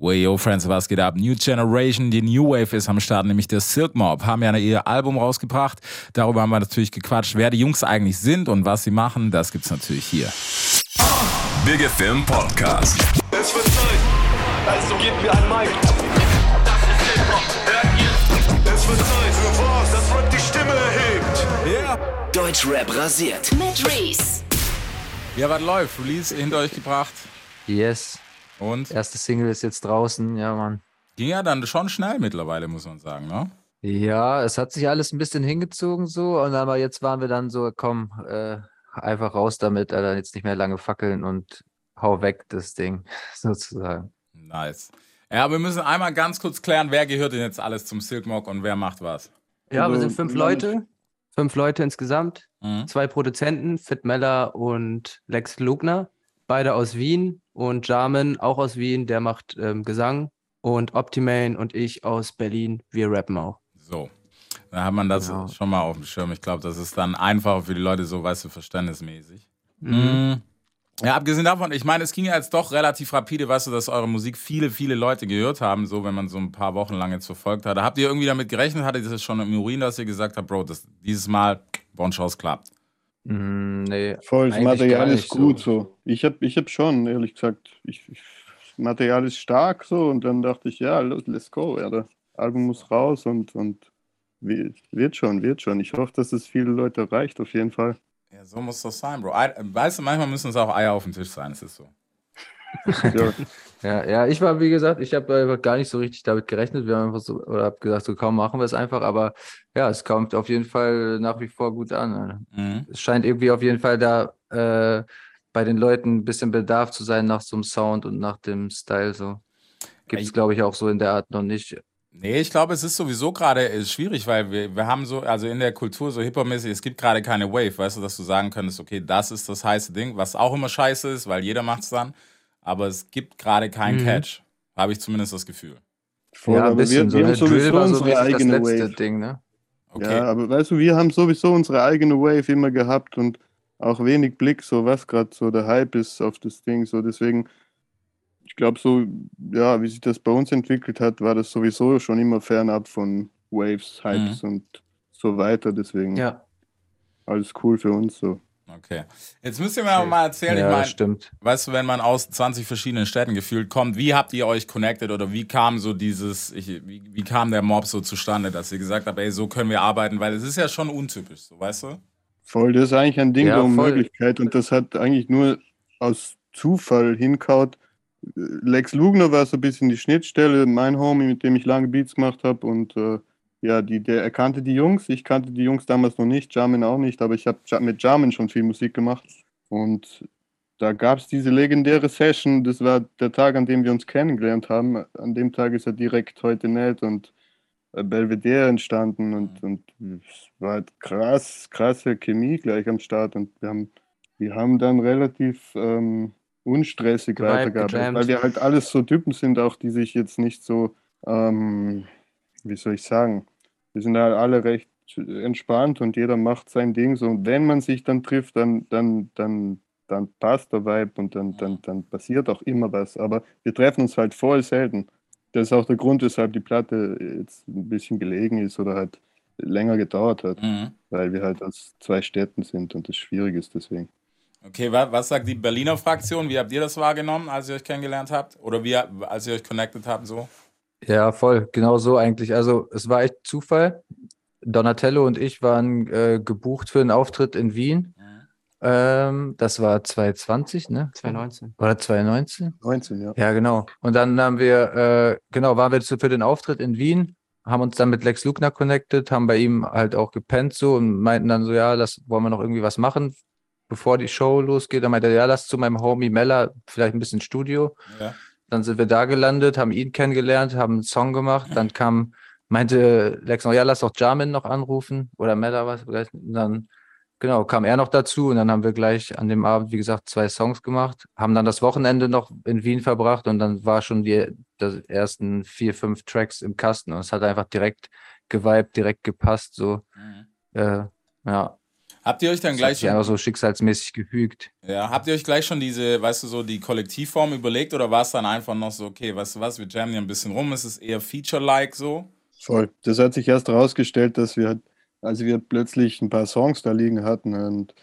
Way yo Friends, was geht ab? New Generation, die New Wave ist am Start, nämlich der Silk Mob, haben ja ihr Album rausgebracht. Darüber haben wir natürlich gequatscht, wer die Jungs eigentlich sind und was sie machen. Das gibt's natürlich hier. Big Film Podcast. Es wird Zeit, also gib mir ein Mic. Das ist Hip-Hop, hört ihr? Es wird Zeit für was, das Rap die Stimme erhebt. Ja. Deutschrap rasiert. Mit Reese. Ja, was läuft? Release hinter euch gebracht. Yes. Und Erste Single ist jetzt draußen, ja, Mann. ging ja dann schon schnell mittlerweile, muss man sagen, ne? Ja, es hat sich alles ein bisschen hingezogen so und aber jetzt waren wir dann so, komm, äh, einfach raus damit, Alter, jetzt nicht mehr lange fackeln und hau weg das Ding, sozusagen. Nice. Ja, wir müssen einmal ganz kurz klären, wer gehört denn jetzt alles zum Silk Mob und wer macht was. Ja, wir sind fünf Leute. Fünf Leute insgesamt. Mhm. Zwei Produzenten, Fit Meller und Lex Lugner. Beide aus Wien. Und Jarman, auch aus Wien, der macht ähm, Gesang. Und Optimane und ich aus Berlin, wir rappen auch. So. Da hat man das Genau. schon mal auf dem Schirm. Ich glaube, das ist dann einfacher für die Leute, so weißt du, verständnismäßig. Mhm. Mhm. Ja, abgesehen davon, ich meine, es ging ja jetzt doch relativ rapide, weißt du, dass eure Musik viele, viele Leute gehört haben, so wenn man so ein paar Wochen lang jetzt verfolgt hat. Habt ihr irgendwie damit gerechnet? Hattet ihr das schon im Urin, dass ihr gesagt habt, Bro, das, dieses Mal Bonchance klappt? Mm, nee, Voll, das Material ist gut so. Ich habe ich hab schon, ehrlich gesagt, ich, ich, Material ist stark so und dann dachte ich, ja, let's go, ja, das Album muss raus und, und wird schon, wird schon. Ich hoffe, dass es viele Leute erreicht, auf jeden Fall. Ja, so muss das sein, Bro. Ei- Weißt du, manchmal müssen es auch Eier auf dem Tisch sein, es ist so. Ja, Ja, ja, ich war, wie gesagt, ich habe gar nicht so richtig damit gerechnet. Wir haben einfach so, oder hab gesagt, so kaum machen wir es einfach, aber ja, es kommt auf jeden Fall nach wie vor gut an. Mhm. Es scheint irgendwie auf jeden Fall da äh, bei den Leuten ein bisschen Bedarf zu sein nach so einem Sound und nach dem Style. So gibt es, glaube ich, auch so in der Art noch nicht. Nee, ich glaube, es ist sowieso gerade äh, schwierig, weil wir, wir haben so, also in der Kultur so Hip-Hop-mäßig, es gibt gerade keine Wave, weißt du, dass du sagen könntest, okay, das ist das heiße Ding, was auch immer scheiße ist, weil jeder macht's dann, aber es gibt gerade keinen Mhm. Catch. Habe ich zumindest das Gefühl. voll, ja, ein aber bisschen. wir, wir so, haben ne? Drill sowieso war so unsere mäßig das eigene letzte Wave. Ding, ne? Okay. Ja, aber weißt du, wir haben sowieso unsere eigene Wave immer gehabt und auch wenig Blick, so was gerade so der Hype ist auf das Ding. So deswegen, ich glaube so, ja, wie sich das bei uns entwickelt hat, war das sowieso schon immer fernab von Waves, Hypes und so weiter. Deswegen Ja. alles cool für uns so. Okay. Jetzt müsst ihr mir aber mal erzählen, ja, ich meine, stimmt. weißt du, wenn man aus 20 verschiedenen Städten gefühlt kommt, wie habt ihr euch connected oder wie kam so dieses, ich, wie, wie kam der Mob so zustande, dass ihr gesagt habt, ey, so können wir arbeiten, weil es ist ja schon untypisch, so, weißt du? Voll, das ist eigentlich ein Ding Ja, der. Unmöglichkeit und das hat eigentlich nur aus Zufall hinkaut. Lex Lugner war so ein bisschen die Schnittstelle, mein Homie, mit dem ich lange Beats gemacht habe und äh, ja, die, der er kannte die Jungs, ich kannte die Jungs damals noch nicht, Jamin auch nicht, aber ich habe mit Jamin schon viel Musik gemacht. Und da gab es diese legendäre Session, das war der Tag, an dem wir uns kennengelernt haben. An dem Tag ist er direkt heute nett und äh, Belvedere entstanden und, und es war halt krass, krasse Chemie gleich am Start und wir haben, wir haben dann relativ ähm, unstressig weitergearbeitet, weil wir halt alles so Typen sind, auch die sich jetzt nicht so, ähm, wie soll ich sagen, wir sind halt alle recht entspannt und jeder macht sein Ding so und wenn man sich dann trifft, dann, dann, dann, dann passt der Vibe und dann, dann, dann passiert auch immer was, aber wir treffen uns halt voll selten. Das ist auch der Grund, weshalb die Platte jetzt ein bisschen gelegen ist oder halt länger gedauert hat, Mhm. weil wir halt aus zwei Städten sind und das schwierig ist deswegen. Okay, wa was sagt die Berliner Fraktion? Wie habt ihr das wahrgenommen, als ihr euch kennengelernt habt? Oder wie, als ihr euch connected habt, so? Ja, voll, genau so eigentlich. Also es war echt Zufall. Donatello und ich waren äh, gebucht für einen Auftritt in Wien. Ähm, das war 2020, ne? 2019. Oder 2019? 19, ja. Ja, genau. Und dann haben wir, äh, genau, waren wir für den Auftritt in Wien, haben uns dann mit Lex Lugner connected, haben bei ihm halt auch gepennt so und meinten dann so, ja, lass, wollen wir noch irgendwie was machen, bevor die Show losgeht. Dann meinte er, ja, lass zu meinem Homie Mella vielleicht ein bisschen Studio. Ja. Dann sind wir da gelandet, haben ihn kennengelernt, haben einen Song gemacht. Dann kam, meinte Lex noch, ja, lass doch Jamin noch anrufen oder Mella was. Und dann, genau, kam er noch dazu und dann haben wir gleich an dem Abend, wie gesagt, zwei Songs gemacht, haben dann das Wochenende noch in Wien verbracht und dann war schon die, die ersten vier, fünf Tracks im Kasten und es hat einfach direkt geweibt, direkt gepasst, so, Mhm. äh, ja. Habt ihr euch dann Das hat gleich sich schon, einfach so schicksalsmäßig gefügt. ja, habt ihr euch gleich schon diese, weißt du, so die Kollektivform überlegt oder war es dann einfach noch so, okay, weißt du was, wir jammen hier ein bisschen rum, es ist eher Feature-like so? Voll. Das hat sich erst herausgestellt, dass wir, als wir plötzlich ein paar Songs da liegen hatten und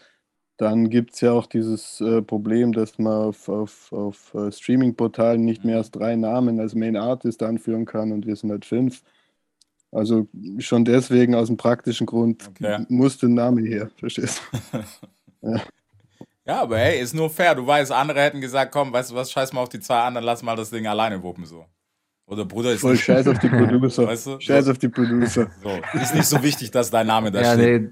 dann gibt es ja auch dieses äh, Problem, dass man auf, auf, auf äh, Streaming-Portalen nicht mehr als drei Namen als Main Artist anführen kann und wir sind halt fünf. Also schon deswegen aus dem praktischen Grund Okay. musste ein Name her, verstehst Ja, aber hey, ist nur fair. Du weißt, andere hätten gesagt, komm, weißt du was, scheiß mal auf die zwei anderen, lass mal das Ding alleine wuppen so. Oder Bruder ist Voll nicht, scheiß auf die Producer. Weißt du? Scheiß auf die Producer. so, ist nicht so wichtig, dass dein Name da Ja, steht. nee,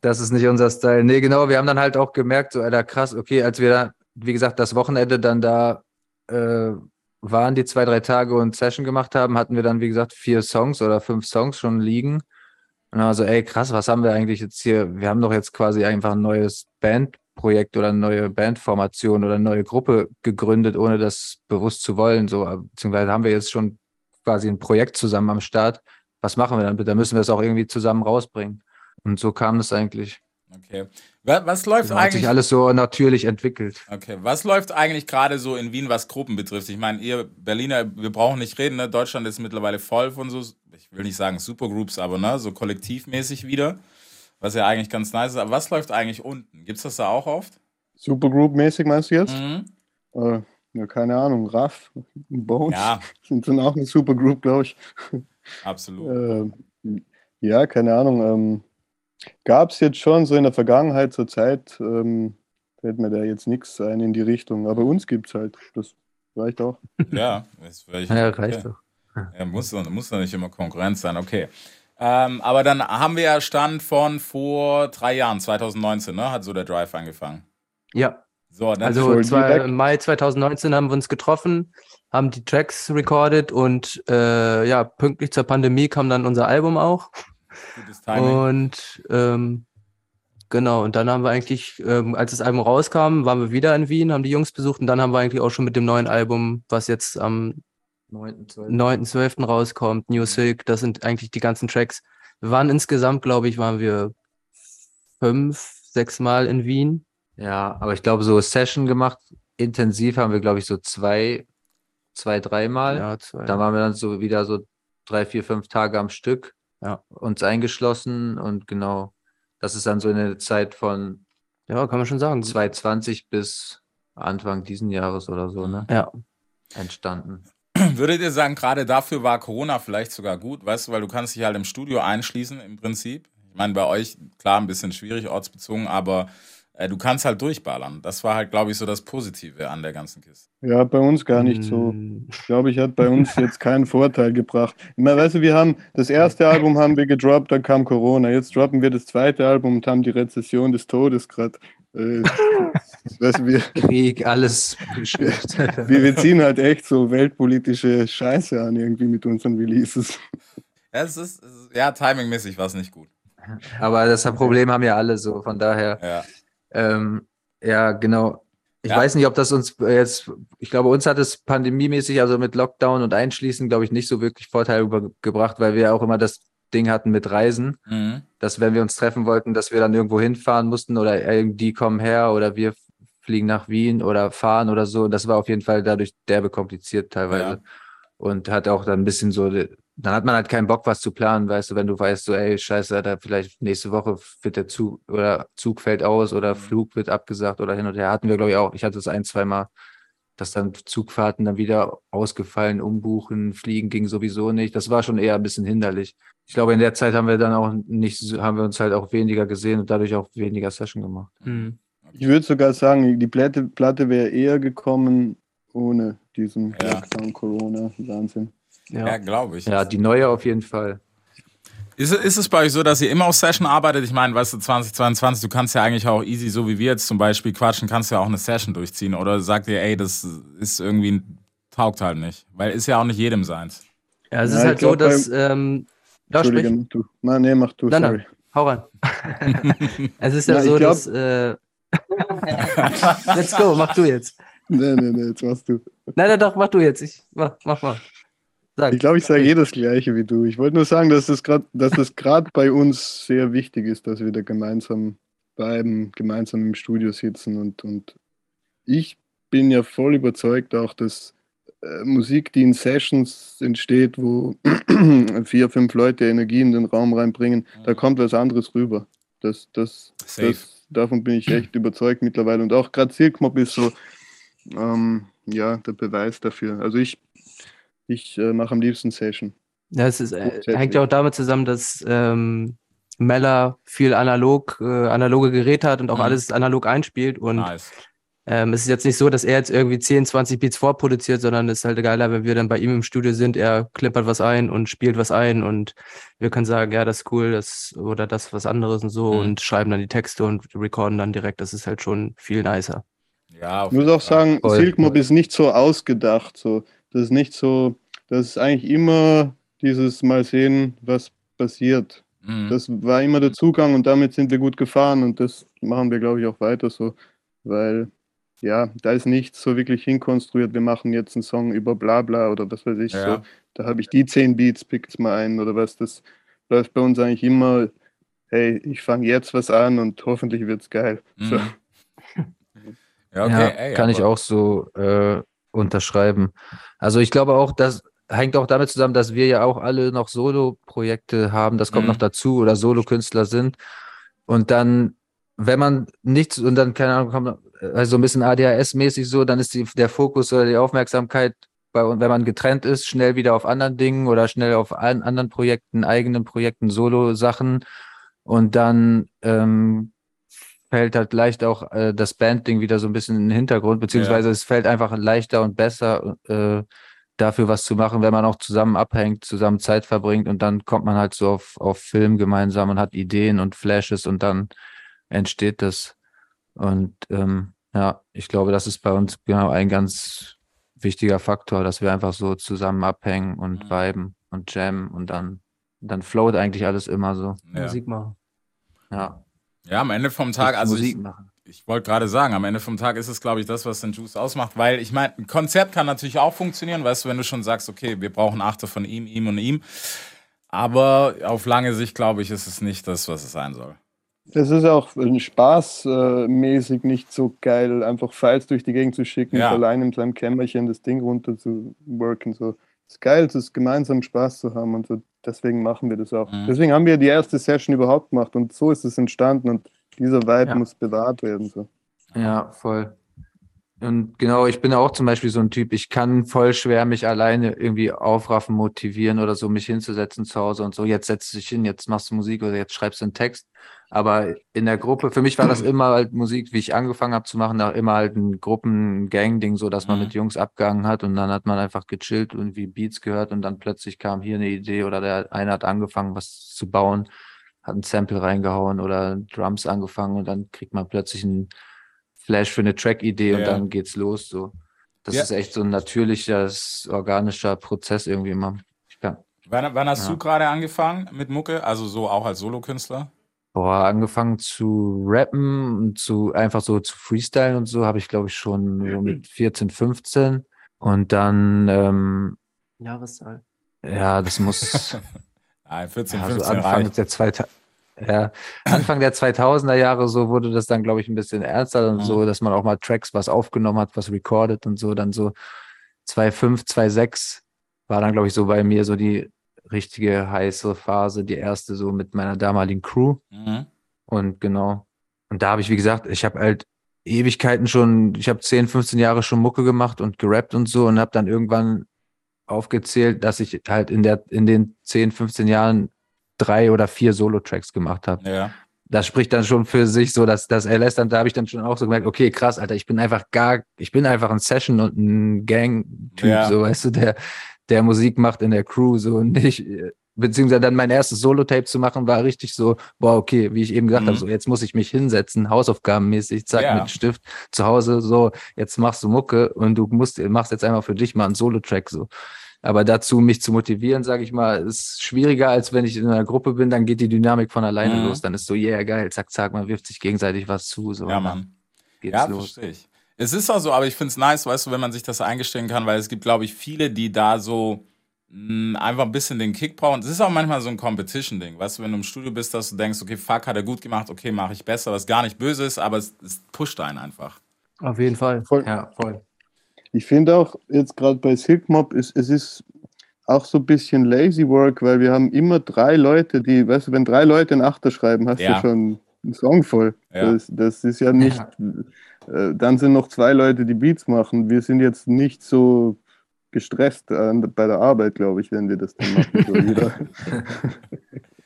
das ist nicht unser Style. Nee, genau, wir haben dann halt auch gemerkt, so, Alter, krass, okay, als wir da, wie gesagt, das Wochenende dann da äh, waren, die zwei, drei Tage und Session gemacht haben, hatten wir dann, wie gesagt, vier Songs oder fünf Songs schon liegen. Und dann war so, ey, krass, was haben wir eigentlich jetzt hier? Wir haben doch jetzt quasi einfach ein neues Bandprojekt oder eine neue Bandformation oder eine neue Gruppe gegründet, ohne das bewusst zu wollen. So, beziehungsweise haben wir jetzt schon quasi ein Projekt zusammen am Start. Was machen wir dann bitte? Da müssen wir es auch irgendwie zusammen rausbringen. Und so kam das eigentlich. Okay. Wa- Was läuft Das hat sich eigentlich? alles so natürlich entwickelt. Okay, was läuft eigentlich gerade so in Wien, was Gruppen betrifft? Ich meine, ihr Berliner, wir brauchen nicht reden, ne? Deutschland ist mittlerweile voll von so, ich will nicht sagen Supergroups, aber ne, so kollektivmäßig wieder, was ja eigentlich ganz nice ist. Aber was läuft eigentlich unten? Gibt's das da auch oft? Supergroup-mäßig meinst du jetzt? Mhm. Äh, ja, keine Ahnung. Raff, Bones Ja, sind dann auch eine Supergroup, glaube ich. absolut. Äh, ja, keine Ahnung. Ähm, Gab es jetzt schon so in der Vergangenheit zur Zeit, ähm, fällt mir da jetzt nichts ein in die Richtung. Aber uns gibt es halt. Das reicht auch. Ja, ist völlig Ja, okay. reicht doch. Ja, muss, doch- muss doch nicht immer Konkurrenz sein, okay. Ähm, aber dann haben wir ja Stand von vor drei Jahren, 2019, ne? Hat so der Drive angefangen. Ja, So, dann also zwei, im Mai 2019 haben wir uns getroffen, haben die Tracks recorded und äh, ja, pünktlich zur Pandemie kam dann unser Album auch. Gutes Timing. Und ähm, genau, und dann haben wir eigentlich, ähm, als das Album rauskam, waren wir wieder in Wien, haben die Jungs besucht und dann haben wir eigentlich auch schon mit dem neuen Album, was jetzt am 9.12. rauskommt, New Silk, das sind eigentlich die ganzen Tracks. Wir waren insgesamt, glaube ich, waren wir fünf, sechs Mal in Wien. Ja, aber ich glaube, so Session gemacht, intensiv haben wir, glaube ich, so zwei, zwei, dreimal. Ja, zwei. Da waren wir dann so wieder so drei, vier, fünf Tage am Stück. Ja. Uns eingeschlossen und genau, das ist dann so eine Zeit von ja, kann man schon sagen. 2020 bis Anfang diesen Jahres oder so, ne? Ja. Entstanden. Würdet ihr sagen, gerade dafür war Corona vielleicht sogar gut, weißt du, weil du kannst dich halt im Studio einschließen im Prinzip. Ich meine, bei euch, klar, ein bisschen schwierig, ortsbezogen, aber äh, du kannst halt durchballern. Das war halt, glaube ich, so das Positive an der ganzen Kiste. Ja, bei uns gar nicht so. Mm, Ich glaube, ich hat bei uns jetzt keinen Vorteil gebracht. Meine, weißt du, wir haben das erste Album haben wir gedroppt, dann kam Corona. Jetzt droppen wir das zweite Album und haben die Rezession des Todes gerade. Äh, weißt du, wir, Krieg, alles wir, wir ziehen halt echt so weltpolitische Scheiße an irgendwie mit unseren Releases. Ja, es ist ja, timingmäßig war es nicht gut. Aber das Problem haben ja alle so, von daher. Ja. Ähm, ja, genau. Ich Ja. weiß nicht, ob das uns jetzt, ich glaube, uns hat es pandemiemäßig, also mit Lockdown und Einschließen, glaube ich, nicht so wirklich Vorteil über- gebracht, weil wir auch immer das Ding hatten mit Reisen, Mhm. dass wenn wir uns treffen wollten, dass wir dann irgendwo hinfahren mussten oder irgendwie kommen her oder wir fliegen nach Wien oder fahren oder so. Und das war auf jeden Fall dadurch derbe kompliziert teilweise. Ja. Und hat auch dann ein bisschen so, dann hat man halt keinen Bock, was zu planen, weißt du, wenn du weißt, so, ey, scheiße, da vielleicht nächste Woche wird der Zug oder Zug fällt aus oder Mhm. Flug wird abgesagt oder hin und her. Hatten wir, glaube ich, auch. Ich hatte es ein, zweimal, dass dann Zugfahrten dann wieder ausgefallen, umbuchen, fliegen ging sowieso nicht. Das war schon eher ein bisschen hinderlich. Ich glaube, in der Zeit haben wir dann auch nicht, so- haben wir uns halt auch weniger gesehen und dadurch auch weniger Session gemacht. mm. Ich würde sogar sagen, die Platte, Platte wäre eher gekommen ohne diesen Ja. Lockdown, Corona, Wahnsinn. Ja, Ja. glaube ich. Ja, die neue auf jeden Fall. Ist, ist es bei euch so, dass ihr immer auf Session arbeitet? Ich meine, weißt du, 2022, du kannst ja eigentlich auch easy, so wie wir jetzt zum Beispiel quatschen, kannst ja auch eine Session durchziehen. Oder sagt ihr, ey, das ist irgendwie, taugt halt nicht. Weil ist ja auch nicht jedem seins. Ja, es Ja, ist halt so, dass. Ähm, ja, sprich, Entschuldige, mach du. Nein, nee, mach du, Nein, sorry. nein. hau rein. es ist ja ich so, glaub- dass. Äh, Let's go, mach du jetzt. Nee, nee, nee, jetzt machst du. Nein, nein, doch, mach du jetzt. Ich, mach, mach mal. Sag. Ich glaube, ich sage eh das Gleiche wie du. Ich wollte nur sagen, dass es gerade, dass es gerade bei uns sehr wichtig ist, dass wir da gemeinsam beim gemeinsam im Studio sitzen und, und ich bin ja voll überzeugt auch, dass äh, Musik, die in Sessions entsteht, wo vier, fünf Leute Energie in den Raum reinbringen, da kommt was anderes rüber. Das, das, Safe. das, davon bin ich echt überzeugt mittlerweile. Und auch gerade Silkmob ist so, ähm, ja, der Beweis dafür. Also ich, ich äh, mache am liebsten Session. Ja, es ist, äh, hängt ja auch damit zusammen, dass ähm, Meller viel analog, äh, analoge Geräte hat und auch Mhm. alles analog einspielt. Und Nice. ähm, es ist jetzt nicht so, dass er jetzt irgendwie 10, 20 Beats vorproduziert, sondern es ist halt geiler, wenn wir dann bei ihm im Studio sind, er klippert was ein und spielt was ein und wir können sagen, ja, das ist cool, das oder das was anderes und so Mhm. und schreiben dann die Texte und recorden dann direkt. Das ist halt schon viel nicer. Ja, Ich muss auch sagen, Voll. Silkmob ist nicht so ausgedacht. So. Das ist nicht so, das ist eigentlich immer dieses Mal sehen, was passiert. Mhm. Das war immer der Zugang und damit sind wir gut gefahren und das machen wir, glaube ich, auch weiter so, weil ja, da ist nichts so wirklich hinkonstruiert. Wir machen jetzt einen Song über Blabla oder was weiß ich. Ja. So. Da habe ich die zehn Beats, pickt's mal ein oder was. Das läuft bei uns eigentlich immer, hey, ich fange jetzt was an und hoffentlich wird's geil. So. Ja, okay, ja, ey, kann ich auch so äh, unterschreiben. Also ich glaube auch, das hängt auch damit zusammen, dass wir ja auch alle noch Solo-Projekte haben, das kommt Mhm. noch dazu, oder Solo-Künstler sind. Und dann, wenn man nichts, und dann, keine Ahnung, kommt also ein bisschen ADHS-mäßig so, dann ist die, der Fokus oder die Aufmerksamkeit bei, und wenn man getrennt ist, schnell wieder auf anderen Dingen oder schnell auf allen anderen Projekten, eigenen Projekten, Solo-Sachen. Und dann ähm, fällt halt leicht auch äh, das Band-Ding wieder so ein bisschen in den Hintergrund, beziehungsweise es fällt einfach leichter und besser, äh, dafür was zu machen, wenn man auch zusammen abhängt, zusammen Zeit verbringt und dann kommt man halt so auf, auf Film gemeinsam und hat Ideen und Flashes und dann entsteht das. Und ähm, ja, ich glaube, das ist bei uns genau ein ganz wichtiger Faktor, dass wir einfach so zusammen abhängen und Mhm. viben und jammen und dann, dann float eigentlich alles immer so. Ja. Musik machen. Ja. Ja, am Ende vom Tag, also Musik ich, machen. ich wollte gerade sagen, am Ende vom Tag ist es, glaube ich, das, was den Juice ausmacht, weil ich meine, ein Konzept kann natürlich auch funktionieren, weißt du, wenn du schon sagst, okay, wir brauchen Achte von ihm, ihm und ihm. Aber auf lange Sicht, glaube ich, ist es nicht das, was es sein soll. Es ist auch spaßmäßig nicht so geil, einfach Files durch die Gegend zu schicken Ja. und allein in seinem Kämmerchen das Ding runter zu worken. So. Es ist geil, es ist gemeinsam Spaß zu haben und so. Deswegen machen wir das auch. Mhm. Deswegen haben wir die erste Session überhaupt gemacht und so ist es entstanden und dieser Vibe Ja. muss bewahrt werden. So. Ja, voll. Und genau, ich bin auch zum Beispiel so ein Typ, ich kann voll schwer mich alleine irgendwie aufraffen, motivieren oder so, mich hinzusetzen zu Hause und so, jetzt setzt du dich hin, jetzt machst du Musik oder jetzt schreibst du einen Text. Aber in der Gruppe, für mich war das immer halt Musik, wie ich angefangen habe zu machen, auch immer halt ein Gruppen-Gang-Ding, so dass man Mhm. mit Jungs abgehangen hat und dann hat man einfach gechillt und wie Beats gehört und dann plötzlich kam hier eine Idee oder der eine hat angefangen, was zu bauen, hat ein Sample reingehauen oder Drums angefangen und dann kriegt man plötzlich ein Flash für eine Track-Idee und Ja. dann geht's los. So. Das Ja. ist echt so ein natürlicher, organischer Prozess irgendwie immer. Kann, Wann, wann hast Ja. du gerade angefangen mit Mucke? Also so auch als Solokünstler? boah, angefangen zu rappen und zu einfach so zu freestylen und so, habe ich, glaube ich, schon so mit 14, 15. Und dann, ähm, Jahreszahl. ja, das muss Nein, 14, ja, so 15 Anfang reicht. der, zweita ja, Anfang der 2000er Jahre so wurde das dann, glaube ich, ein bisschen ernster und Mhm. so, dass man auch mal Tracks was aufgenommen hat, was recorded und so. Dann so 2.5, 2.6 war dann, glaube ich, so bei mir so die richtige heiße Phase, die erste so mit meiner damaligen Crew. Mhm. Und genau. Und da habe ich, wie gesagt, ich habe halt Ewigkeiten schon, ich habe 10, 15 Jahre schon Mucke gemacht und gerappt und so und habe dann irgendwann aufgezählt, dass ich halt in der in den 10, 15 Jahren drei oder vier Solo-Tracks gemacht habe. Ja. Das spricht dann schon für sich so, dass das LS dann, da habe ich dann schon auch so gemerkt, okay, krass, Alter, ich bin einfach gar, ich bin einfach ein Session- und ein Gang-Typ, Ja. so, weißt du, der, der Musik macht in der Crew, so und nicht, beziehungsweise dann mein erstes Solo-Tape zu machen, war richtig so, boah, okay, wie ich eben gesagt Mhm. habe, so jetzt muss ich mich hinsetzen, hausaufgabenmäßig, zack, Ja. mit Stift zu Hause, so, jetzt machst du Mucke und du musst, machst jetzt einmal für dich mal einen Solo-Track, so. Aber dazu, mich zu motivieren, sage ich mal, ist schwieriger, als wenn ich in einer Gruppe bin, dann geht die Dynamik von alleine Mhm. los. Dann ist so, yeah, geil, zack, zack, man wirft sich gegenseitig was zu. So, Ja, Mann. Geht's Ja, los. verstehe ich. Es ist auch so, aber ich finde es nice, weißt du, wenn man sich das eingestehen kann, weil es gibt, glaube ich, viele, die da so mh, einfach ein bisschen den Kick brauchen. Es ist auch manchmal so ein Competition-Ding, weißt du, wenn du im Studio bist, dass du denkst, okay, fuck, hat er gut gemacht, okay, mache ich besser, was gar nicht böse ist, aber es, es pusht einen einfach. Auf jeden Fall. Voll. Ja, voll. Ich finde auch jetzt gerade bei Silk Mob, es, es ist auch so ein bisschen lazy work, weil wir haben immer drei Leute, die, weißt du, wenn drei Leute einen Achter schreiben, hast Ja. du schon einen Song voll. Ja. Das, das ist ja nicht, äh, dann sind noch zwei Leute, die Beats machen. Wir sind jetzt nicht so gestresst an, bei der Arbeit, glaube ich, wenn wir das dann machen.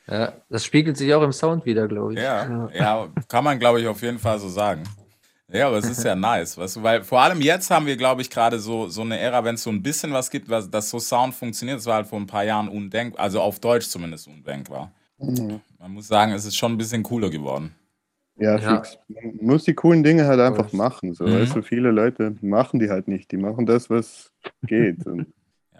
Ja, das spiegelt sich auch im Sound wieder, glaube ich. Ja, ja, kann man, glaube ich, auf jeden Fall so sagen. Ja, aber es ist ja nice, weißt du, weil vor allem jetzt haben wir, glaube ich, gerade so, so eine Ära, wenn es so ein bisschen was gibt, was, dass so Sound funktioniert, das war halt vor ein paar Jahren undenkbar, also auf Deutsch zumindest undenkbar. Man muss sagen, es ist schon ein bisschen cooler geworden. Ja, Ja. Man muss die coolen Dinge halt einfach machen. So, Mhm. weißt du, viele Leute machen die halt nicht. Die machen das, was geht. Und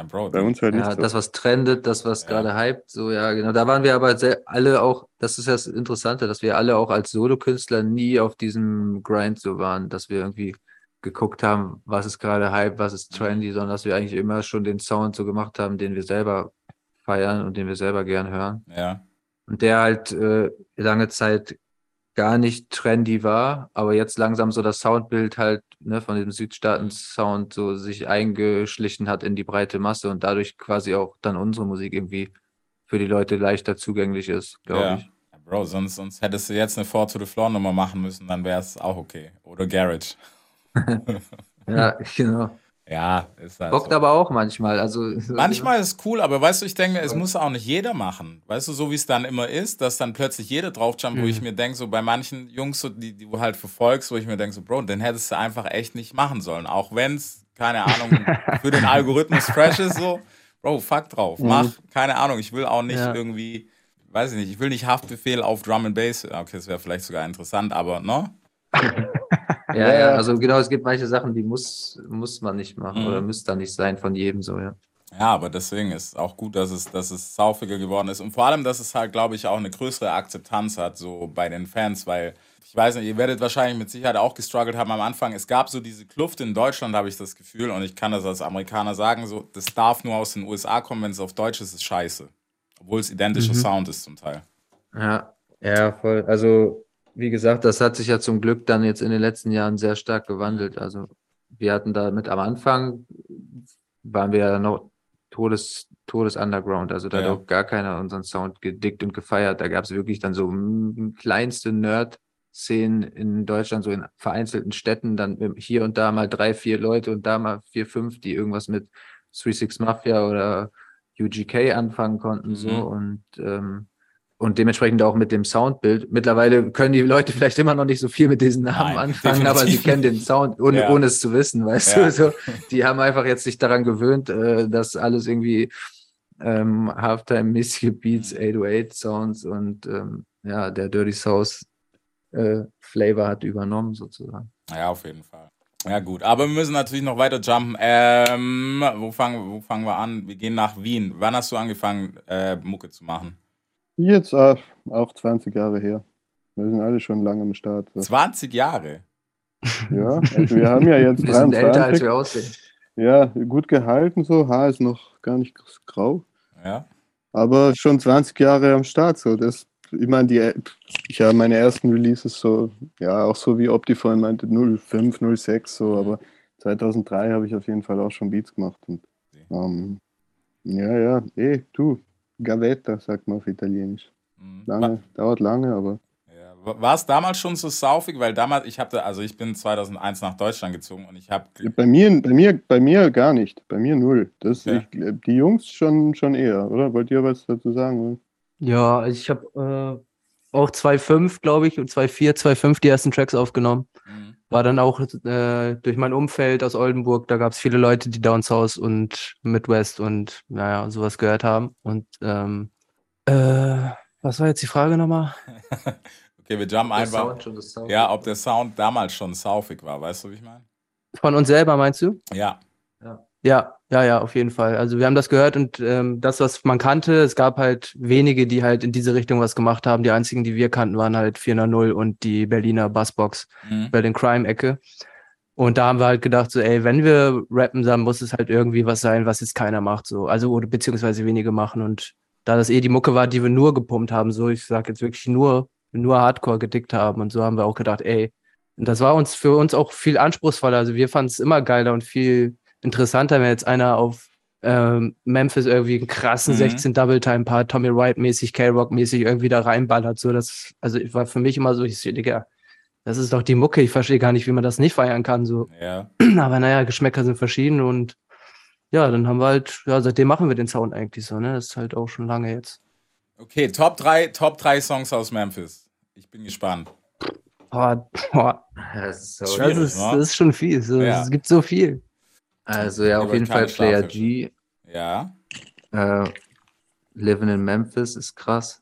Ja, Bro, bei uns halt Ja, nicht so. das, was trendet, das, was Ja. gerade hypt, so, ja, genau. Da waren wir aber alle auch, das ist das Interessante, dass wir alle auch als Solokünstler nie auf diesem Grind so waren, dass wir irgendwie geguckt haben, was ist gerade hype, was ist trendy, sondern dass wir eigentlich immer schon den Sound so gemacht haben, den wir selber feiern und den wir selber gern hören. ja. Und der halt äh, lange Zeit gar nicht trendy war, aber jetzt langsam so das Soundbild halt ne, von dem Südstaaten-Sound so sich eingeschlichen hat in die breite Masse und dadurch quasi auch dann unsere Musik irgendwie für die Leute leichter zugänglich ist, glaube Ja. ich. Ja, Bro, sonst, sonst hättest du jetzt eine Four to the Floor Nummer machen müssen, dann wäre es auch okay. Oder Garage. Ja, genau. Ja, ist halt Bockt so. aber auch manchmal. Also Manchmal ist es cool, aber weißt du, ich denke mir, es muss auch nicht jeder machen. Weißt du, so wie es dann immer ist, dass dann plötzlich jeder draufjumpt, wo Mhm. ich mir denke, so bei manchen Jungs, so, die, die du halt verfolgst, wo ich mir denke, so, Bro, den hättest du einfach echt nicht machen sollen. Auch wenn es, keine Ahnung, für den Algorithmus fresh ist, so, Bro, fuck drauf. Mach, keine Ahnung, ich will auch nicht Ja. irgendwie, weiß ich nicht, ich will nicht Haftbefehl auf Drum and Bass. Okay, das wäre vielleicht sogar interessant, aber, ne? Ja, ja, also genau, es gibt manche Sachen, die muss, muss man nicht machen Mhm. oder müsste dann nicht sein von jedem so, ja. Ja, aber deswegen ist auch gut, dass es, dass es saufiger geworden ist. Und vor allem, dass es halt, glaube ich, auch eine größere Akzeptanz hat, so bei den Fans, weil ich weiß nicht, ihr werdet wahrscheinlich mit Sicherheit auch gestruggelt haben am Anfang. Es gab so diese Kluft in Deutschland, habe ich das Gefühl, und ich kann das als Amerikaner sagen, so, das darf nur aus den USA kommen, wenn es auf Deutsch ist, ist scheiße. Obwohl es identischer Sound ist zum Teil. Ja, ja, voll. Also, wie gesagt, das hat sich ja zum Glück dann jetzt in den letzten Jahren sehr stark gewandelt. Also, wir hatten damit am Anfang, waren wir ja noch Todes, Todes Underground. Also, da Ja. hat auch gar keiner unseren Sound gedickt und gefeiert. Da gab es wirklich dann so kleinste Nerd-Szenen in Deutschland, so in vereinzelten Städten, dann hier und da mal drei, vier Leute und da mal vier, fünf, die irgendwas mit 36 Mafia oder UGK anfangen konnten, so Mhm. und ähm, und dementsprechend auch mit dem Soundbild. Mittlerweile können die Leute vielleicht immer noch nicht so viel mit diesen Namen Nein, anfangen, aber sie definitiv kennen den Sound, ohne, Ja. ohne es zu wissen, weißt Ja. du. So, die haben einfach jetzt sich daran gewöhnt, äh, dass alles irgendwie ähm, Halftime-mäßige Beats, 808-Sounds und ähm, ja, der Dirty South äh, Flavor hat übernommen sozusagen. Ja, auf jeden Fall. Ja, gut. Aber wir müssen natürlich noch weiter jumpen. Ähm, wo, fangen, wo fangen wir an? Wir gehen nach Wien. Wann hast du angefangen, äh, Mucke zu machen? Jetzt äh, auch 20 Jahre her. Wir sind alle schon lange am Start. So. 20 Jahre. Ja, also wir haben ja jetzt Wir sind älter, als 23. wir aussehen. Ja, gut gehalten so. Haar ist noch gar nicht grau. Ja. Aber schon 20 Jahre am Start. So. Das, ich meine, die, ich habe meine ersten Releases so, ja, auch so wie Optifine meinte, 05, 06 so, aber 2003 habe ich auf jeden Fall auch schon Beats gemacht. Und, ähm, ja, ja, eh, du, Gavetta, sagt man auf Italienisch. Mhm. Lange, dauert lange, aber Ja. War es damals schon so saufig? Weil damals, ich habe, also ich bin 2001 nach Deutschland gezogen und ich habe, bei mir, bei mir, bei mir gar nicht. Bei mir null. Das, Okay. ich, die Jungs schon, schon eher, oder? Wollt ihr was dazu sagen? Ja, ich habe äh, auch 2.5, glaube ich, und 2.4, 2.5 die ersten Tracks aufgenommen. Mhm. War dann auch äh, durch mein Umfeld aus Oldenburg, da gab es viele Leute, die Down South und Midwest und naja, sowas gehört haben. Und ähm, äh, was war jetzt die Frage nochmal? okay, wir jumpen einfach. Ja, ob der Sound damals schon saufig war, weißt du, wie ich meine? Von uns selber, meinst du? Ja. Ja, ja, ja, auf jeden Fall. Also wir haben das gehört und ähm, das, was man kannte, es gab halt wenige, die halt in diese Richtung was gemacht haben. Die einzigen, die wir kannten, waren halt 400 und die Berliner Bassbox Mhm. Berlin Crime Ecke. Und da haben wir halt gedacht, so, ey, wenn wir rappen, dann muss es halt irgendwie was sein, was jetzt keiner macht, so. Also, oder beziehungsweise wenige machen. Und da das eh die Mucke war, die wir nur gepumpt haben, so, ich sag jetzt wirklich nur, nur Hardcore gedickt haben. Und so haben wir auch gedacht, ey, und das war uns für uns auch viel anspruchsvoller. Also wir fanden es immer geiler und viel interessanter, wenn jetzt einer auf ähm, Memphis irgendwie einen krassen Mhm. 16 Double Time Part, Tommy Wright mäßig, K-Rock mäßig irgendwie da reinballert. So, das, also war für mich immer so, ich so, Digga, das ist doch die Mucke. Ich verstehe gar nicht, wie man das nicht feiern kann. So. Ja. Aber naja, Geschmäcker sind verschieden und ja, dann haben wir halt, ja, seitdem machen wir den Sound eigentlich so, ne? Das ist halt auch schon lange jetzt. Okay, Top 3, Top 3 Songs aus Memphis. Ich bin gespannt. Boah, boah, Das ist so das, ist, das ist schon viel. So, Ja. Es gibt so viel. Also ja, auf jeden Fall Player. G. Ja. Äh, Living in Memphis ist krass.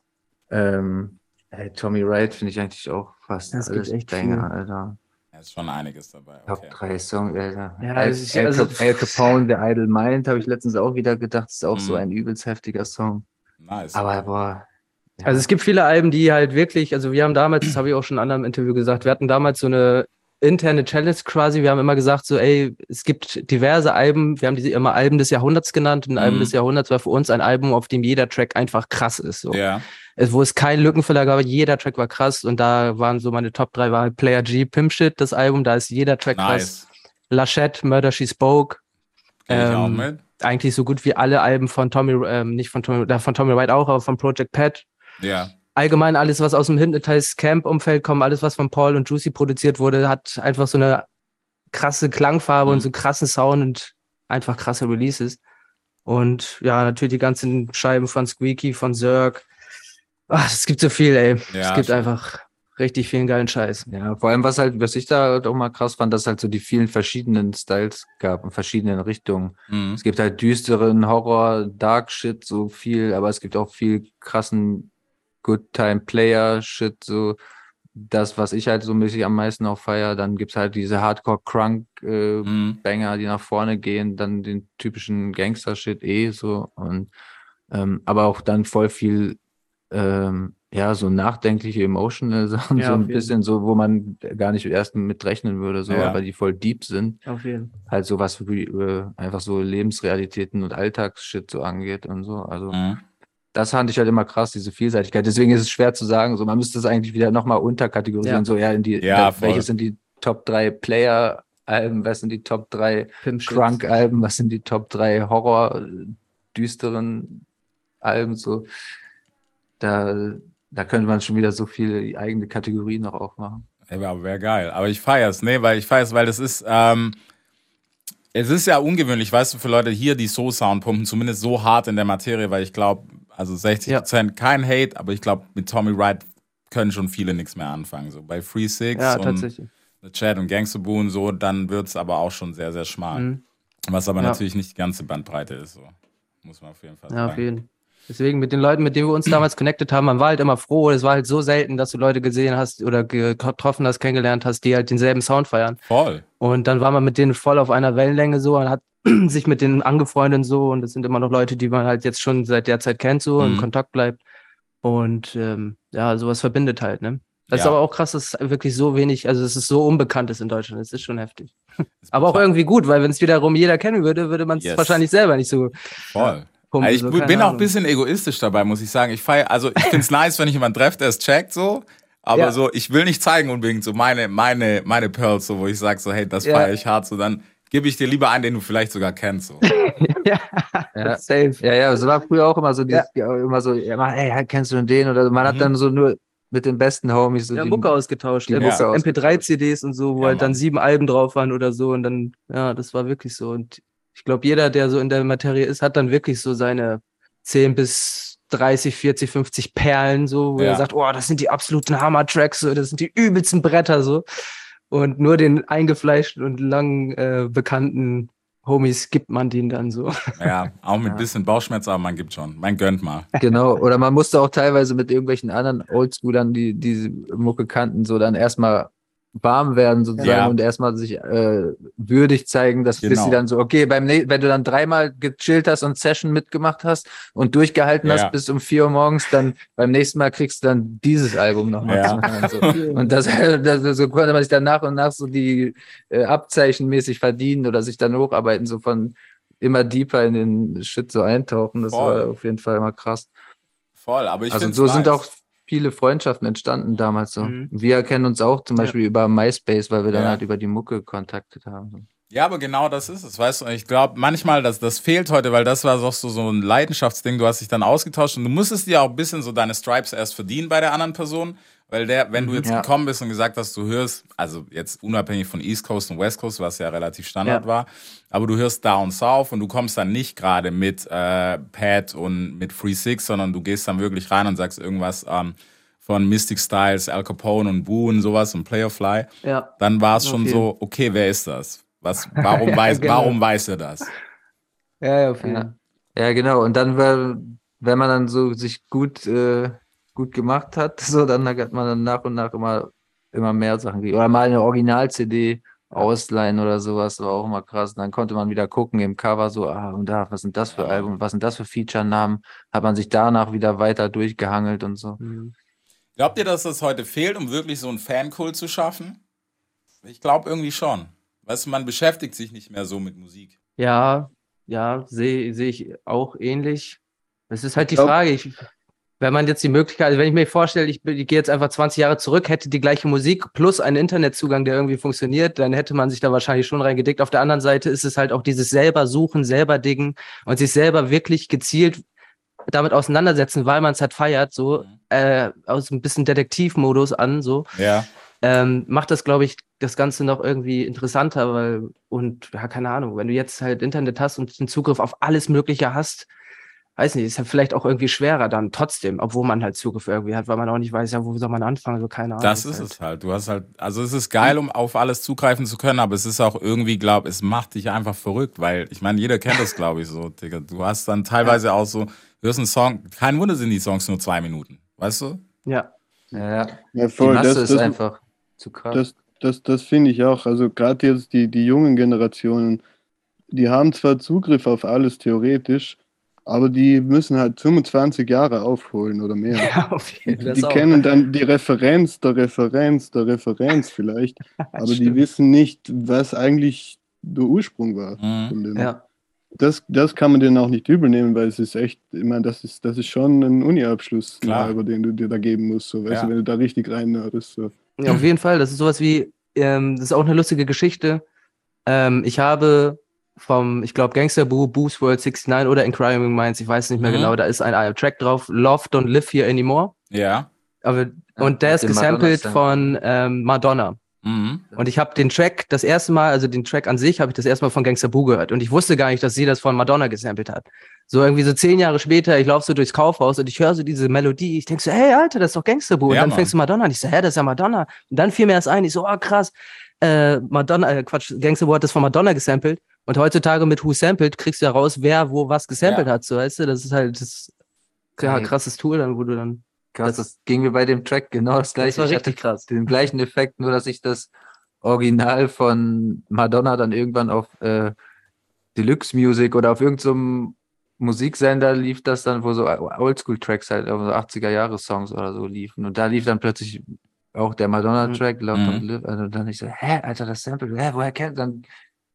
Ähm, ey, Tommy Wright finde ich eigentlich auch fast gibt alles echt Banger, viel. Alter. Da ist schon einiges dabei. Top Okay. 3 Songs, Alter. Ja, also ich- Al, also- Al Capone, The Idle Mind, habe ich letztens auch wieder gedacht, ist auch so Mhm. ein übelst heftiger Song. Nice. Aber boah. Also es gibt viele Alben, die halt wirklich, also wir haben damals, das habe ich auch schon in einem anderen Interview gesagt, wir hatten damals so eine interne Challenge quasi. Wir haben immer gesagt, so, ey, es gibt diverse Alben, wir haben diese immer Alben des Jahrhunderts genannt. Ein Album Mhm. des Jahrhunderts war für uns ein Album, auf dem jeder Track einfach krass ist. So. ja. Es, wo es keinen Lückenfüller gab, jeder Track war krass und da waren so meine Top 3 war Player G, Pimp Shit, das Album, da ist jeder Track krass. Nice. Lachette, Murder She Spoke, ich auch Ähm, mit. eigentlich so gut wie alle Alben von Tommy, ähm, nicht von Tommy, äh, von Tommy White auch, aber von Project Pat. Ja. Allgemein alles, was aus dem Hypnotize Camp-Umfeld kommt, alles, was von Paul und Juicy produziert wurde, hat einfach so eine krasse Klangfarbe Mhm. und so einen krassen Sound und einfach krasse Releases. Und ja, natürlich die ganzen Scheiben von Squeaky, von Zerg. Ach, es gibt so viel, ey. Ja, es gibt einfach richtig vielen geilen Scheiß. Ja, vor allem, was halt, was ich da halt auch mal krass fand, dass es halt so die vielen verschiedenen Styles gab in verschiedenen Richtungen. Mhm. Es gibt halt düsteren Horror, Dark Shit, so viel, aber es gibt auch viel krassen Good Time Player Shit, so das, was ich halt so mäßig am meisten auch feier. Dann gibt's halt diese Hardcore Crunk äh, Mhm. Banger, die nach vorne gehen, dann den typischen Gangster Shit eh so und ähm, aber auch dann voll viel ähm, ja, so nachdenkliche emotional Sachen, Ja, so ein bisschen so, wo man gar nicht erst mit rechnen würde, so, Ja. aber die voll deep sind Auf jeden halt so was wie äh, einfach so Lebensrealitäten und Alltagsshit so angeht und so. Also Mhm. Das fand ich halt immer krass, diese Vielseitigkeit. Deswegen ist es schwer zu sagen, so man müsste es eigentlich wieder nochmal unterkategorisieren, Ja. so ja in die, Ja, wel- voll. welche sind die Top 3 Player-Alben, was sind die Top 3 Pimp Shit. Crunk-Alben, was sind die Top 3 Horror, äh, düsteren Alben, so. Da, da könnte man schon wieder so viele eigene Kategorien noch aufmachen. Ja, aber wäre geil. Aber ich feier's, ne, weil ich feier's, weil das ist, ähm, es ist ja ungewöhnlich, weißt du, für Leute hier, die so Sound pumpen, zumindest so hart in der Materie, weil ich glaube, also 60 Prozent kein Hate, aber ich glaube, mit Tommy Wright können schon viele nichts mehr anfangen. So bei Free Six Ja, und Chat und Gangster Boo und so, dann wird's aber auch schon sehr, sehr schmal. Mhm. Was aber Ja. natürlich nicht die ganze Bandbreite ist, so. Muss man auf jeden Fall Ja, auf sagen. jeden Deswegen mit den Leuten, mit denen wir uns damals connected haben, man war halt immer froh. Es war halt so selten, dass du Leute gesehen hast oder getroffen hast, kennengelernt hast, die halt denselben Sound feiern. Voll. Und dann war man mit denen voll auf einer Wellenlänge so und hat sich mit denen angefreundet und so. Und das sind immer noch Leute, die man halt jetzt schon seit der Zeit kennt so und Mhm. in Kontakt bleibt. Und ähm, ja, sowas verbindet halt, ne? Das ist Ja. aber auch krass, dass es wirklich so wenig, also es ist so unbekannt ist in Deutschland. Das ist schon heftig. Ist Aber auch irgendwie gut, weil wenn es wiederum jeder kennen würde, würde man es Yes. wahrscheinlich selber nicht so Voll. pumpen. Also ich so, bin auch ein bisschen egoistisch dabei, muss ich sagen. Ich feier, also ich find's nice, wenn ich jemanden treffe, der es checkt so. Aber Ja. so, ich will nicht zeigen unbedingt so meine, meine, meine Pearls, so, wo ich sag so, hey, das Ja. feiere ich hart, so dann gebe ich dir lieber einen, den du vielleicht sogar kennst. So. ja, Ja. safe. Ja, ja, so war früher auch immer so, dieses, ja. immer so, ja, man, ey, kennst du denn den? Oder man hat Mhm. dann so nur mit den besten Homies so Ja, die- Mucke ausgetauscht. ausgetauscht. MP3-CDs und so, wo Ja, halt dann sieben Alben drauf waren oder so. Und dann, ja, das war wirklich so. Und ich glaube, jeder, der so in der Materie ist, hat dann wirklich so seine 10 bis 30, 40, 50 Perlen, so, wo Ja. er sagt, oh, das sind die absoluten Hammer-Tracks, so, das sind die übelsten Bretter, so. Und nur den eingefleischten und lang äh, bekannten Homies gibt man denen dann so. Ja, auch mit Ja. bisschen Bauchschmerz, aber man gibt schon. Man gönnt mal. Genau, oder man musste auch teilweise mit irgendwelchen anderen Oldschoolern, die diese Mucke kannten, so dann erstmal warm werden sozusagen Ja. und erstmal sich äh, würdig zeigen, dass bis Genau. sie dann so, okay, beim wenn du dann dreimal gechillt hast und Session mitgemacht hast und durchgehalten Ja. hast bis um vier Uhr morgens, dann beim nächsten Mal kriegst du dann dieses Album nochmal Ja. hören. So. Und das, das so konnte man sich dann nach und nach so die äh, Abzeichenmäßig verdienen oder sich dann hocharbeiten, so von immer deeper in den Shit so eintauchen. Das Voll. war auf jeden Fall immer krass. Voll, aber ich also so sind nice. auch viele Freundschaften entstanden damals so. Mhm. Wir kennen uns auch zum Beispiel über MySpace, weil wir dann Ja. halt über die Mucke kontaktet haben. Ja, aber genau das ist es, weißt du. Und Ich glaube, manchmal, das, das fehlt heute, weil das war doch so, so ein Leidenschaftsding. Du hast dich dann ausgetauscht und du musstest dir auch ein bisschen so deine Stripes erst verdienen bei der anderen Person. Weil der, wenn du jetzt Ja. gekommen bist und gesagt hast, du hörst, also jetzt unabhängig von East Coast und West Coast, was ja relativ Standard Ja. war, aber du hörst Down South und du kommst dann nicht gerade mit äh, Pat und mit Free Six, sondern du gehst dann wirklich rein und sagst irgendwas ähm, von Mystic Styles, Al Capone und Boo und sowas und Play of Fly Ja. dann war es schon Okay. so, okay, wer ist das? Was, warum, Ja, weiß, genau. warum weiß er das? Ja, ja, auf jeden Ja. Fall. Ja, genau. Und dann, wenn man dann so sich gut, äh, gut gemacht hat, so, dann hat man dann nach und nach immer, immer mehr Sachen gekriegt. Oder mal eine Original-CD ausleihen oder sowas, war auch immer krass. Dann konnte man wieder gucken im Cover, so, ah, und da, was sind das für Alben, was sind das für Feature-Namen? Hat man sich danach wieder weiter durchgehangelt und so. Mhm. Glaubt ihr, dass das heute fehlt, um wirklich so einen Fankult zu schaffen? Ich glaube irgendwie schon. Weißt du, man beschäftigt sich nicht mehr so mit Musik. Ja, ja, sehe sehe ich auch ähnlich. Es ist halt die glaub- Frage, ich, wenn man jetzt die Möglichkeit, also wenn ich mir vorstelle, ich, ich gehe jetzt einfach 20 Jahre zurück, hätte die gleiche Musik plus einen Internetzugang, der irgendwie funktioniert, dann hätte man sich da wahrscheinlich schon reingedickt. Auf der anderen Seite ist es halt auch dieses selber suchen, selber diggen und sich selber wirklich gezielt damit auseinandersetzen, weil man es halt feiert, so äh, aus ein bisschen Detektivmodus an, so Ja. ähm, macht das, glaube ich, das Ganze noch irgendwie interessanter, weil, und ja, keine Ahnung, wenn du jetzt halt Internet hast und den Zugriff auf alles Mögliche hast, weiß nicht, ist ja vielleicht auch irgendwie schwerer dann trotzdem, obwohl man halt Zugriff irgendwie hat, weil man auch nicht weiß, ja, wo soll man anfangen, so keine Ahnung. Das ist halt, es halt. Du hast halt, also es ist geil, um auf alles zugreifen zu können, aber es ist auch irgendwie, glaub, es macht dich einfach verrückt, weil ich meine, jeder kennt das, glaube ich, so, Digga. Du hast dann teilweise auch so, du hörst einen Song, kein Wunder sind die Songs nur zwei Minuten, weißt du? Ja, Ja, ja. Ja, Die voll. Masse Das, ist das, einfach zu krass. das, das, das finde ich auch. Also gerade jetzt die, die jungen Generationen, die haben zwar Zugriff auf alles theoretisch, aber die müssen halt 25 Jahre aufholen oder mehr. ja auf jeden Fall. Die kennen dann die Referenz der Referenz der Referenz vielleicht, aber die wissen nicht, was eigentlich der Ursprung war. Mhm. Von dem. Ja, Das, das kann man denen auch nicht übel nehmen, weil es ist echt, ich meine, das ist, das ist schon ein Uni-Abschluss, halber, den du dir da geben musst, so, weißt Ja. du, wenn du da richtig rein nerdest, so. Ja, auf jeden Fall. Das ist sowas wie, ähm, das ist auch eine lustige Geschichte. Ähm, ich habe vom, ich glaube, Gangster Boo, Boost World 69 oder Inquiring Minds, ich weiß nicht mehr Mhm. genau, da ist ein, ein Track drauf, Love Don't Live Here Anymore. Ja. Aber, Ja, und der ist gesampelt von ähm, Madonna. Mhm. Und ich habe den Track das erste Mal, also den Track an sich, habe ich das erste Mal von Gangster Boo gehört. Und ich wusste gar nicht, dass sie das von Madonna gesampelt hat. So irgendwie so zehn Jahre später, ich laufe so durchs Kaufhaus und ich höre so diese Melodie. Ich denke so, hey Alter, das ist doch Gangster Boo. Und Ja, dann Mann. fängst du Madonna an. Ich so, hä, das ist ja Madonna. Und dann fiel mir das ein. Ich so, oh krass. Äh, Madonna, äh, Quatsch, Gangster Boo hat das von Madonna gesampelt. Und heutzutage mit Who Sampled kriegst du ja raus, wer wo was gesampelt Ja. hat. So, weißt du, das ist halt das ja, Ey. krasses Tool, dann, wo du dann. Krass, das ging mir bei dem Track genau das gleiche. war Ich richtig krass. Den gleichen Effekt, nur dass ich das Original von Madonna dann irgendwann auf äh, Deluxe Music oder auf irgendeinem Musiksender lief das dann, wo so Oldschool-Tracks halt, also 80er-Jahre-Songs oder so liefen. Und da lief dann plötzlich auch der Madonna-Track, Love Mhm. Live. Also dann ich so, hä, Alter, das Sample, hä, woher kennt dann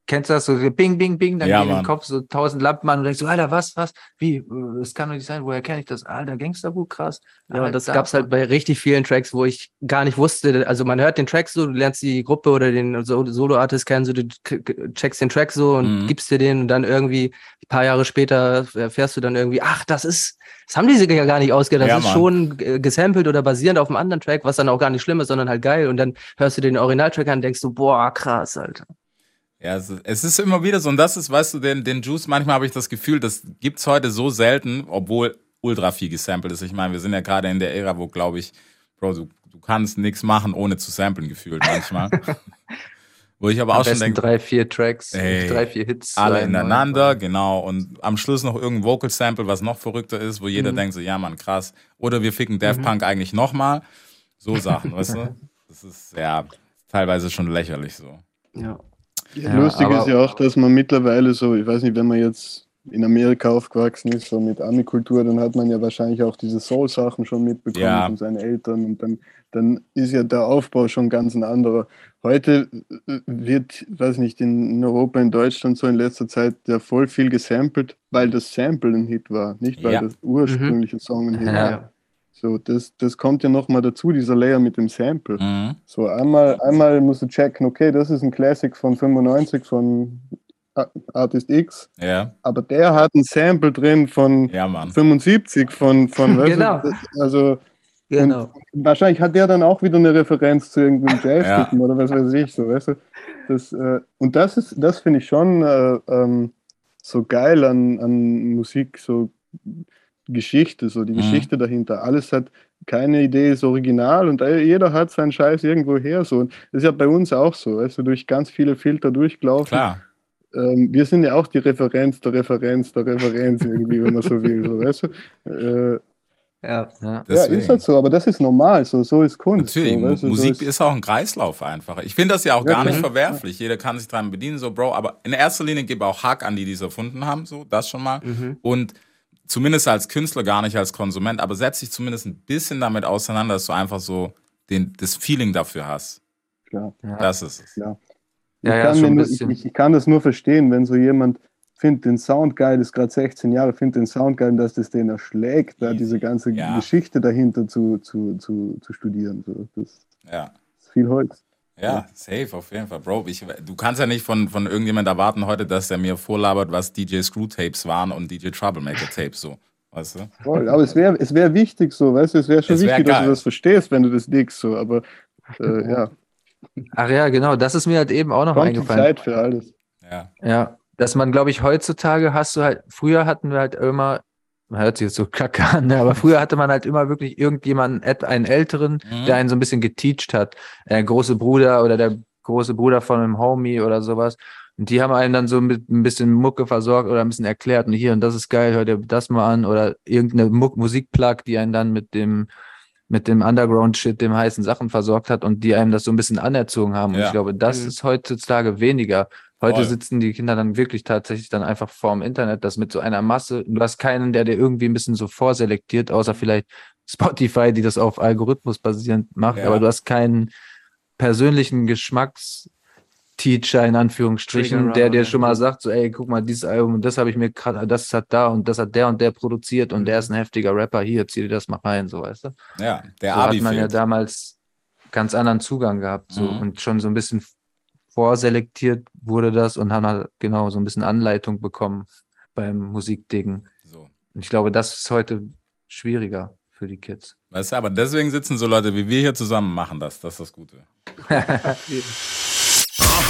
Kennst du das so, bing, bing, bing, dann Ja, gehen im. Kopf so tausend Lampen an und denkst so, Alter, was, was, wie, das kann doch nicht sein, woher kenne ich das? Alter, Gangsterbuch, krass. Ja, und das Alter, gab's halt bei richtig vielen Tracks, wo ich gar nicht wusste. Also man hört den Track so, du lernst die Gruppe oder den So- Solo-Artist kennen, so du checkst den Track so und Mhm. gibst dir den und dann irgendwie ein paar Jahre später erfährst du dann irgendwie, ach, das ist, das haben die sich ja gar nicht ausgedacht. Das Ja, ist Mann. schon gesampelt oder basierend auf einem anderen Track, was dann auch gar nicht schlimm ist, sondern halt geil. Und dann hörst du den Originaltrack an und denkst du, boah, krass, Alter. Ja, es ist, es immer wieder so, und das ist, weißt du, den, den Juice, manchmal habe ich das Gefühl, das gibt's heute so selten, obwohl ultra viel gesampelt ist. Ich meine, wir sind ja gerade in der Ära, wo, glaube ich, Bro, du, du kannst nichts machen, ohne zu samplen, gefühlt manchmal. wo ich aber am auch schon denke, drei, vier Tracks, Ey, drei, vier Hits. alle ineinander, und- genau. Und am Schluss noch irgendein Vocal Sample, was noch verrückter ist, wo jeder Mhm. denkt so, ja Mann, krass. Oder wir ficken Daft Mhm. Punk eigentlich nochmal. So Sachen, weißt du? Das ist, ja, teilweise schon lächerlich so. Ja. Ja, Lustig ist ja auch, dass man mittlerweile so, ich weiß nicht, wenn man jetzt in Amerika aufgewachsen ist, so mit Ami-Kultur, dann hat man ja wahrscheinlich auch diese Soul-Sachen schon mitbekommen Ja. von seinen Eltern und dann, dann ist ja der Aufbau schon ganz ein anderer. Heute äh, wird, weiß nicht, in Europa, in Deutschland so in letzter Zeit ja voll viel gesampelt, weil das Sample ein Hit war, nicht weil Ja. das ursprüngliche Song ein Hit Ja. war. So, das, das kommt ja nochmal dazu, dieser Layer mit dem Sample. Mhm. So, einmal, einmal musst du checken, okay, das ist ein Classic von 95 von A- Artist X, Ja, aber der hat ein Sample drin von ja, Mann. 75 von, von weißt du, Genau. also Genau. wahrscheinlich hat der dann auch wieder eine Referenz zu irgendeinem Jazz-Typen oder was weiß ich, so, weißt du. Das, äh, und das ist, das finde ich schon äh, ähm, so geil an, an Musik, so Geschichte, so die Mhm. Geschichte dahinter. Alles hat keine Idee, ist original und jeder hat seinen Scheiß irgendwo her. So. Und das ist ja bei uns auch so, weißt du, durch ganz viele Filter durchgelaufen. Klar. Ähm, wir sind ja auch die Referenz der Referenz der Referenz irgendwie, wenn man so will, so, weißt du. Äh, Ja, ja. ja, ist halt so, aber das ist normal, so, so ist Kunst. Natürlich, so, weißt du, so Musik ist auch ein Kreislauf einfach. Ich finde das ja auch Ja, gar nicht klar. verwerflich. Jeder kann sich dran bedienen, so Bro. Aber in erster Linie gebe auch Hack an die, die es erfunden haben, so das schon mal. Mhm. Und zumindest als Künstler, gar nicht als Konsument, aber setz dich zumindest ein bisschen damit auseinander, dass du einfach so den, das Feeling dafür hast. klar. Das ist es. Ich, Ja, ja, kann ich, ich, ich kann das nur verstehen, wenn so jemand findet den Sound geil, ist gerade 16 Jahre, findet den Sound geil, dass das den erschlägt, da diese ganze Ja. Geschichte dahinter zu, zu, zu, zu studieren. So. Das Ja. ist viel Holz. Ja, safe, auf jeden Fall, Bro. Ich, du kannst ja nicht von, von irgendjemand erwarten heute, dass er mir vorlabert, was DJ Screw Tapes waren und DJ Troublemaker Tapes, so. Weißt du? Voll. Aber es wäre es wär wichtig so, weißt du, es wäre schon Es wär wichtig, dass geil. du das verstehst, wenn du das dickst, so, aber äh, ja, Ach ja, genau, das ist mir halt eben auch noch kommt die eingefallen. Zeit für alles. Ja. Ja, dass man, glaube ich, heutzutage hast du halt, früher hatten wir halt immer, man hört sich jetzt so kacke an, ne, aber früher hatte man halt immer wirklich irgendjemanden, einen Älteren, Mhm. der einen so ein bisschen geteacht hat. Der große Bruder oder der große Bruder von einem Homie oder sowas. Und die haben einen dann so mit ein bisschen Mucke versorgt oder ein bisschen erklärt und hier und das ist geil, hör dir das mal an oder irgendeine Musikplug, die einen dann mit dem mit dem Underground-Shit, dem heißen Sachen versorgt hat und die einem das so ein bisschen anerzogen haben. Und Ja. ich glaube, das Mhm. ist heutzutage weniger. Heute Voll. sitzen die Kinder dann wirklich tatsächlich dann einfach vorm Internet, das mit so einer Masse. Du hast keinen, der dir irgendwie ein bisschen so vorselektiert, außer vielleicht Spotify, die das auf Algorithmus basierend macht, Ja. aber du hast keinen persönlichen Geschmacksteacher in Anführungsstrichen, der dir ja. schon mal sagt, so, ey, guck mal, dieses Album, das habe ich mir gerade, das hat da und das hat der und der produziert und der ist ein heftiger Rapper, hier, zieh dir das mal rein, so, weißt du? Ja, der so Abi hat man ja fehlt. damals ganz anderen Zugang gehabt so Mhm. und schon so ein bisschen vorselektiert wurde das und haben halt genau so ein bisschen Anleitung bekommen beim Musikdingen. So. Und ich glaube, das ist heute schwieriger für die Kids. Weißt du, aber deswegen sitzen so Leute wie wir hier zusammen, machen das. Das ist das Gute.